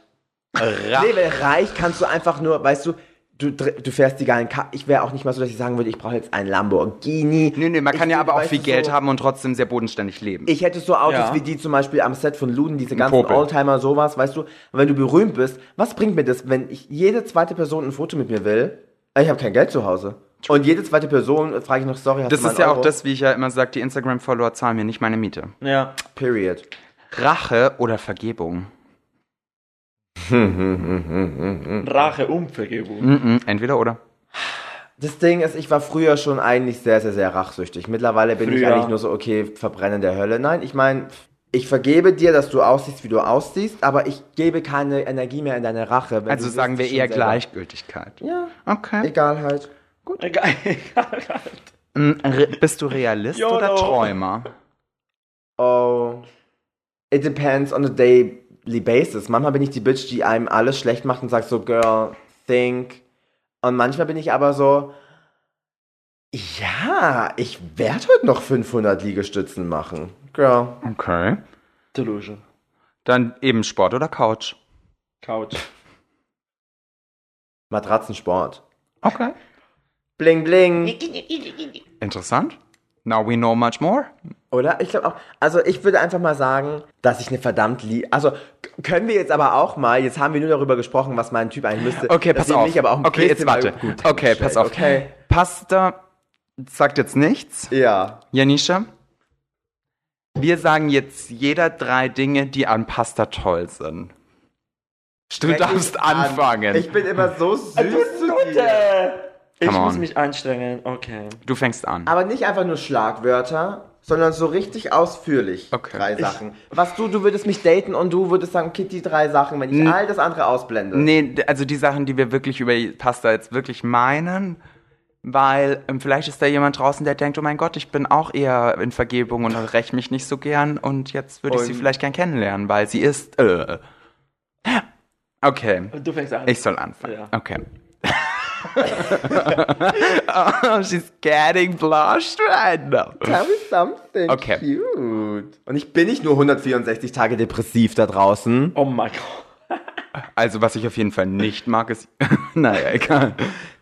Nee, weil reich kannst du einfach nur, weißt du, du, du fährst die geilen Ka Ich wäre auch nicht mal so, dass ich sagen würde, ich brauche jetzt einen Lamborghini. Nee, nee, man kann Ich ja aber auch viel Geld so, haben und trotzdem sehr bodenständig leben. Ich hätte so Autos Ja. wie die zum Beispiel am Set von Luden, diese ganzen Popel. Oldtimer, sowas, weißt du. Und wenn du berühmt bist, was bringt mir das, wenn ich jede zweite Person ein Foto mit mir will? Ich habe kein Geld zu Hause. Und jede zweite Person äh, frage ich noch, sorry, hast das ist ja auch Euro? das, wie ich ja immer sage, die Instagram-Follower zahlen mir nicht meine Miete. Ja. Period. Rache oder Vergebung? Rache und Vergebung. Mhm, entweder oder. Das Ding ist, ich war früher schon eigentlich sehr, sehr, sehr rachsüchtig. Mittlerweile bin ich Früher. eigentlich nur so, okay, verbrennen der Hölle. Nein, ich meine, ich vergebe dir, dass du aussiehst, wie du aussiehst, aber ich gebe keine Energie mehr in deine Rache. wenn Also du sagen wir eher selber- Gleichgültigkeit. Ja, Okay. egal halt. Egal, egal. Mm, re- Bist du Realist oder Träumer? Oh, it depends on a daily basis. Manchmal bin ich die Bitch, die einem alles schlecht macht und sagt so, girl, think. Und manchmal bin ich aber so, ja, ich werde heute noch 500 Liegestützen machen. Girl. Okay. Delusion. Dann eben Sport oder Couch? Couch. Matratzensport. Okay. Bling, bling. Interessant. Now we know much more. Oder? Ich glaube auch. Also ich würde einfach mal sagen, dass ich eine verdammt lieb. Also können wir jetzt aber auch mal. Jetzt haben wir nur darüber gesprochen, was mein Typ eigentlich müsste. Okay, pass auf. Mich aber auch ein okay, jetzt warte. gut Okay, pass auf. Okay. Pasta sagt jetzt nichts. Ja. Janisha, wir sagen jetzt jeder drei Dinge, die an Pasta toll sind. Du Fäng darfst ich an. anfangen. Ich bin immer so süß zu dir. Gute! Ich Come muss on. mich anstrengen. Okay. Du fängst an. Aber nicht einfach nur Schlagwörter, sondern so richtig ausführlich. Okay. Drei Sachen. Was du, du würdest mich daten und du würdest sagen, Kitty, drei Sachen, wenn ich all das andere ausblende. Nee, also die Sachen, die wir wirklich über Pasta jetzt wirklich meinen, weil ähm, vielleicht ist da jemand draußen, der denkt, oh mein Gott, ich bin auch eher in Vergebung und räche mich nicht so gern und jetzt würde ich sie vielleicht gern kennenlernen, weil sie ist. Äh. Okay, Du fängst an. ich soll anfangen. Ja. Okay. oh, she's getting blushed right now. Tell me something Okay. cute. Und ich bin nicht nur 164 Tage depressiv da draußen. Oh mein Gott. Also, was ich auf jeden Fall nicht mag, ist. naja, egal.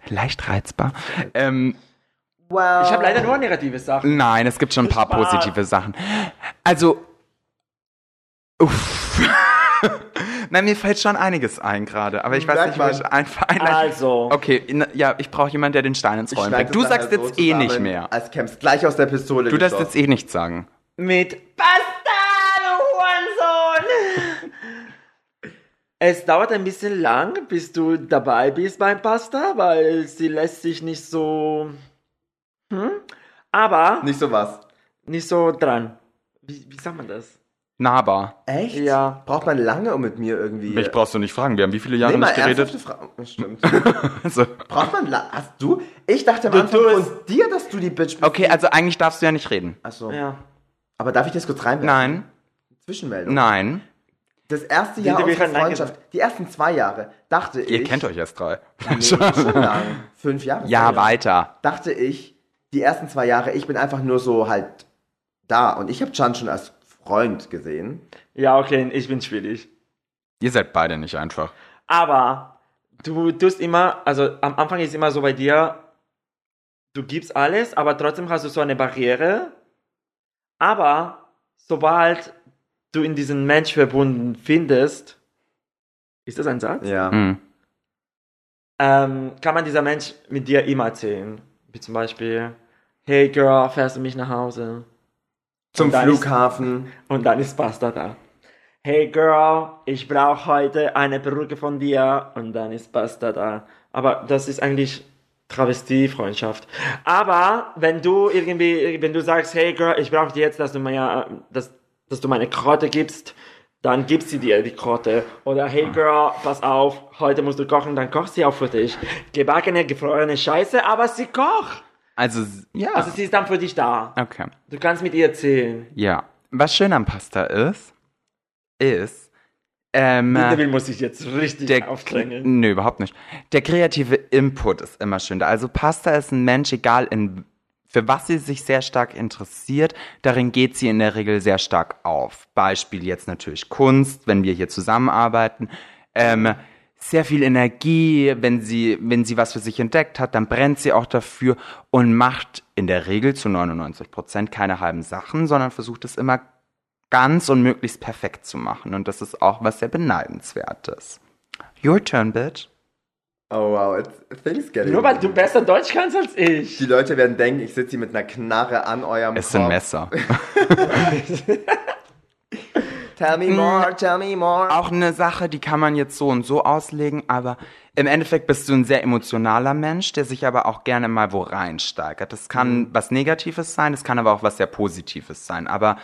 Leicht reizbar. Ähm, Wow. Ich habe leider nur negative Sachen. Nein, es gibt schon ein paar Spaß. positive Sachen. Also. Uff. Nein, mir fällt schon einiges ein gerade, aber ich weiß Sag nicht, was ich einfach einleiten- Also. Okay, in, ja, ich brauche jemanden, der den Stein ins Rollen bringt. Du sagst nachher jetzt eh nicht mehr. Als kämpfst gleich aus der Pistole Du darfst jetzt eh nichts sagen. Mit Pasta, du Hurensohn! Es dauert ein bisschen lang, bis du dabei bist beim Pasta, weil sie lässt sich nicht so. Hm? Aber Nicht so was. nicht so dran. Wie, wie sagt man das? Nahbar. Echt? Ja. Braucht man lange, um mit mir irgendwie... Mich brauchst du nicht fragen. Wir haben wie viele Jahre Nee, mal nicht geredet? Fra- Stimmt. Also, Braucht man la Hast du? Ich dachte am Du Anfang von dir, dass du die Bitch bist. okay, also eigentlich darfst du ja nicht reden. Achso. Ja. Aber darf ich das kurz reinwerfen? Nein, Zwischenmeldung. nein. Das erste Jahr Die- die unserer Freundschaft, die ersten zwei Jahre, dachte ich... Ihr kennt euch erst drei. Nee, schon lang. Fünf Jahre. Ja, Sorry. weiter. Dachte ich, die ersten zwei Jahre, ich bin einfach nur so halt da. Und ich habe Chan schon als Freund gesehen. Ja, okay, ich bin schwierig. Ihr seid beide nicht einfach. Aber du tust immer, also am Anfang ist immer so bei dir, du gibst alles, aber trotzdem hast du so eine Barriere. Aber sobald du in diesen Mensch verbunden findest, ist das ein Satz? Ja. Hm. Ähm, kann man dieser Mensch mit dir immer erzählen. Wie zum Beispiel, hey Girl, fährst du mich nach Hause? Zum Und dann ist- Flughafen. Und dann ist Pasta da. Hey Girl, ich brauche heute eine Perücke von dir. Und dann ist Pasta da. Aber das ist eigentlich Travestie-Freundschaft. Aber wenn du irgendwie, wenn du sagst, hey Girl, ich brauche jetzt, dass du mir, dass, dass du meine Krotte gibst, dann gibt sie dir die Krotte. Oder hey Girl, pass auf, heute musst du kochen, dann kocht sie auch für dich. Gebackene, gefrorene Scheiße, aber sie kocht. Also, ja. Also sie ist dann für dich da. okay. Du kannst mit ihr erzählen. Ja. Was schön am Pasta ist, ist, ähm, Will muss ich jetzt richtig der, aufdrängeln. nö, überhaupt nicht. Der kreative Input ist immer schön da. Also Pasta ist ein Mensch, egal in, für was sie sich sehr stark interessiert, darin geht sie in der Regel sehr stark auf. Beispiel jetzt natürlich Kunst, wenn wir hier zusammenarbeiten. Ähm, sehr viel Energie, wenn sie, wenn sie was für sich entdeckt hat, dann brennt sie auch dafür und macht in der Regel zu 99 Prozent keine halben Sachen, sondern versucht es immer ganz und möglichst perfekt zu machen. Und das ist auch was sehr beneidenswertes. Your turn, bitch. Oh wow, it's, things getting... Nur weil du besser Deutsch kannst als ich. Die Leute werden denken, ich sitze hier mit einer Knarre an eurem Es ist ein Kopf. Messer. Tell me more, tell me more. auch eine Sache, die kann man jetzt so und so auslegen, aber im Endeffekt bist du ein sehr emotionaler Mensch, der sich aber auch gerne mal wo reinsteigert. Das kann was Negatives sein, das kann aber auch was sehr Positives sein. Aber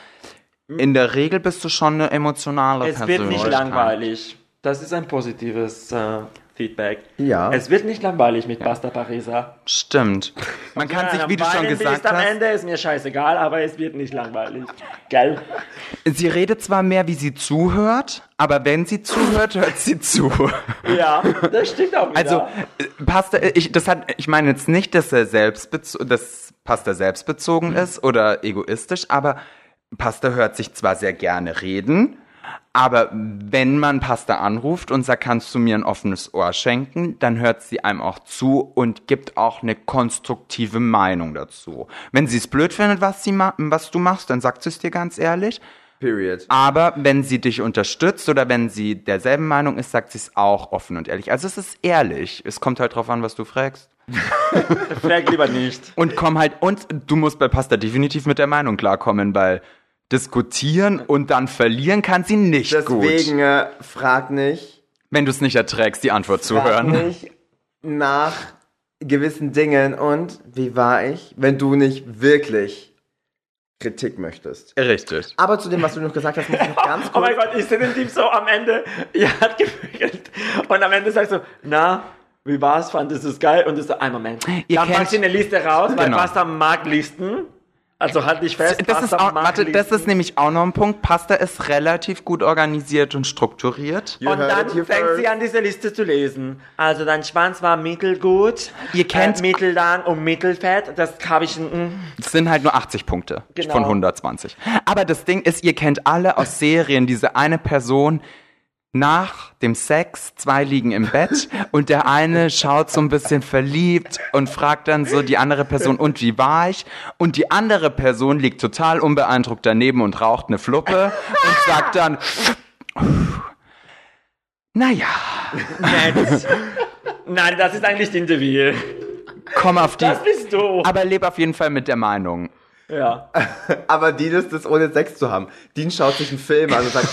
in der Regel bist du schon eine emotionale Es wird Persönlichkeit. nicht langweilig. Das ist ein positives äh, Feedback. Ja. Es wird nicht langweilig mit Pasta Parisa. Stimmt. Man kann sich, wie du schon gesagt am hast, Ende ist mir scheißegal, aber es wird nicht langweilig. Gell? sie redet zwar mehr, wie sie zuhört, aber wenn sie zuhört, hört sie zu. Ja, das stimmt auch wieder. Also äh, Pasta, ich, das hat, ich meine jetzt nicht, dass er selbstbezogen, dass Pasta selbstbezogen ist oder egoistisch, aber Pasta hört sich zwar sehr gerne reden, aber wenn man Pasta anruft und sagt, kannst du mir ein offenes Ohr schenken, dann hört sie einem auch zu und gibt auch eine konstruktive Meinung dazu. Wenn sie es blöd findet, was, sie ma was du machst, dann sagt sie es dir ganz ehrlich. Period. Aber wenn sie dich unterstützt oder wenn sie derselben Meinung ist, sagt sie es auch offen und ehrlich. Also es ist ehrlich. Es kommt halt drauf an, was du fragst. Frag lieber nicht. Und komm halt, und du musst bei Pasta definitiv mit der Meinung klarkommen, weil diskutieren und dann verlieren kann sie nicht Deswegen gut. äh, frag nicht, Wenn du es nicht erträgst, die Antwort zu frag hören. nicht nach gewissen Dingen und wie war ich, wenn du nicht wirklich Kritik möchtest. Richtig. Aber zu dem, was du noch gesagt hast, muss ich noch ganz Oh kurz... mein Gott, ich sehe den Typ so am Ende, ihr hat gefügelt. Und am Ende sagst du, na, wie war's? Fandest du es geil? Und du so, ein Moment. Ihr Dann packst du eine Liste raus, weil Genau. Pasta mag Listen. Also halt dich fest. Das ist, auch, warte, das ist nämlich auch noch ein Punkt. Pasta ist relativ gut organisiert und strukturiert. You Und dann fängt first. sie an, diese Liste zu lesen. Also dein Schwanz war mittelgut, Ihr kennt- äh, mittellang und mittelfett. Das habe ich... Mm, Es sind halt nur 80 Punkte Genau. von 120. Aber das Ding ist, ihr kennt alle aus Serien diese eine Person nach dem Sex, zwei liegen im Bett und der eine schaut so ein bisschen verliebt und fragt dann so die andere Person, und wie war ich? Und die andere Person liegt total unbeeindruckt daneben und raucht eine Fluppe und sagt dann, naja, nein, das, nein, das ist eigentlich Interview. komm auf die, Das bist du. aber leb auf jeden Fall mit der Meinung. Ja. Aber Dean ist das ohne Sex zu haben. Dean schaut sich einen Film an und sagt,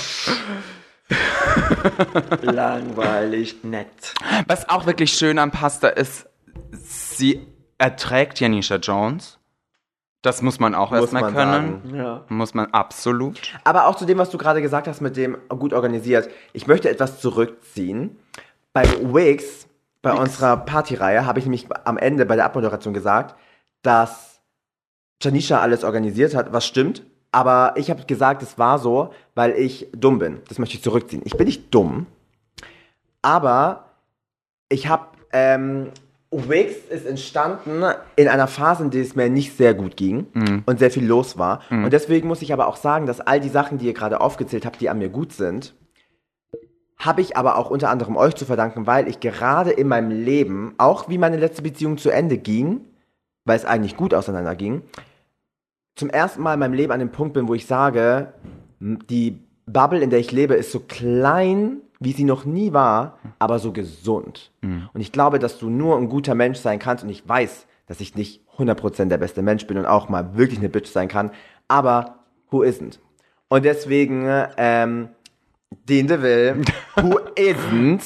Langweilig, nett. Was auch wirklich schön an Pasta ist, sie erträgt Janisha Jones. Das muss man auch erstmal können. Ja. Muss man absolut. Aber auch zu dem, was du gerade gesagt hast, mit dem gut organisiert. Ich möchte etwas zurückziehen. Bei Wigs, bei unserer Partyreihe, habe ich nämlich am Ende bei der Abmoderation gesagt, dass Janisha alles organisiert hat, was stimmt. Aber ich habe gesagt, es war so, weil ich dumm bin. Das möchte ich zurückziehen. Ich bin nicht dumm, aber ich habe ähm, Wigs ist entstanden in einer Phase, in der es mir nicht sehr gut ging und sehr viel los war. Und deswegen muss ich aber auch sagen, dass all die Sachen, die ihr gerade aufgezählt habt, die an mir gut sind, habe ich aber auch unter anderem euch zu verdanken, weil ich gerade in meinem Leben, auch wie meine letzte Beziehung zu Ende ging, weil es eigentlich gut auseinanderging, zum ersten Mal in meinem Leben an dem Punkt bin, wo ich sage, die Bubble, in der ich lebe, ist so klein, wie sie noch nie war, aber so gesund. Und ich glaube, dass du nur ein guter Mensch sein kannst und ich weiß, dass ich nicht 100% der beste Mensch bin und auch mal wirklich eine Bitch sein kann, aber who isn't? Und deswegen, ähm, den de will, who isn't,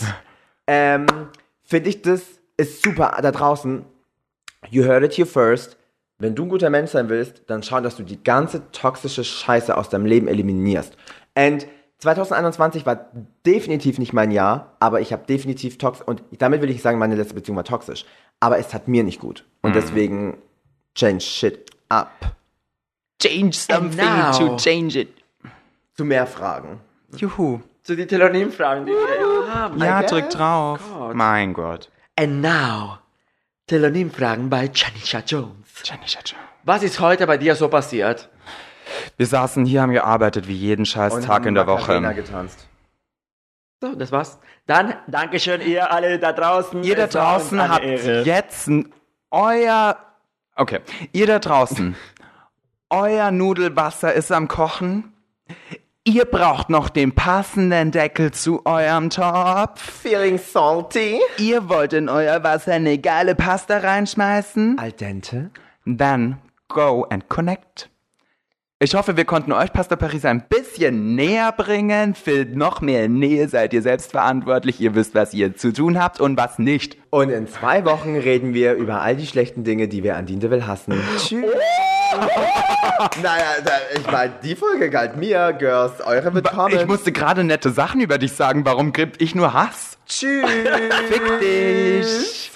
ähm, finde ich, das ist super da draußen. You heard it here first. Wenn du ein guter Mensch sein willst, dann schau, dass du die ganze toxische Scheiße aus deinem Leben eliminierst. Und 2021 war definitiv nicht mein Jahr, aber ich habe definitiv toxisch, und damit will ich sagen, meine letzte Beziehung war toxisch, aber es tat mir nicht gut. Und deswegen change shit up. Change something to change it. Zu mehr Fragen. Juhu. Zu den Telonym-Fragen, die wir immer haben. Ja, drück drauf. Gott. Mein Gott. And now, Telonym-Fragen bei Janisha Jones. Was ist heute bei dir so passiert? Wir saßen hier, haben gearbeitet wie jeden scheiß Und Tag in der Macarena Woche. getanzt. So, das war's. Dann, Dankeschön, ihr alle da draußen. Ihr da Es war uns draußen eine habt Ehre. jetzt euer. Okay. Ihr da draußen. euer Nudelwasser ist am Kochen. Ihr braucht noch den passenden Deckel zu eurem Topf. Feeling salty. Ihr wollt in euer Wasser eine geile Pasta reinschmeißen. Al dente. Then go and connect. Ich hoffe, wir konnten euch Pasta Paris ein bisschen näher bringen. Für noch mehr Nähe seid ihr selbst verantwortlich. Ihr wisst, was ihr zu tun habt und was nicht. Und in zwei Wochen reden wir über all die schlechten Dinge, die wir an Dien de Vil hassen. Tschüss. naja, ich meine, die Folge galt mir, Girls. Eure wird kommen. Ich musste gerade nette Sachen über dich sagen. Warum gibt ich nur Hass? Tschüss. Fick dich.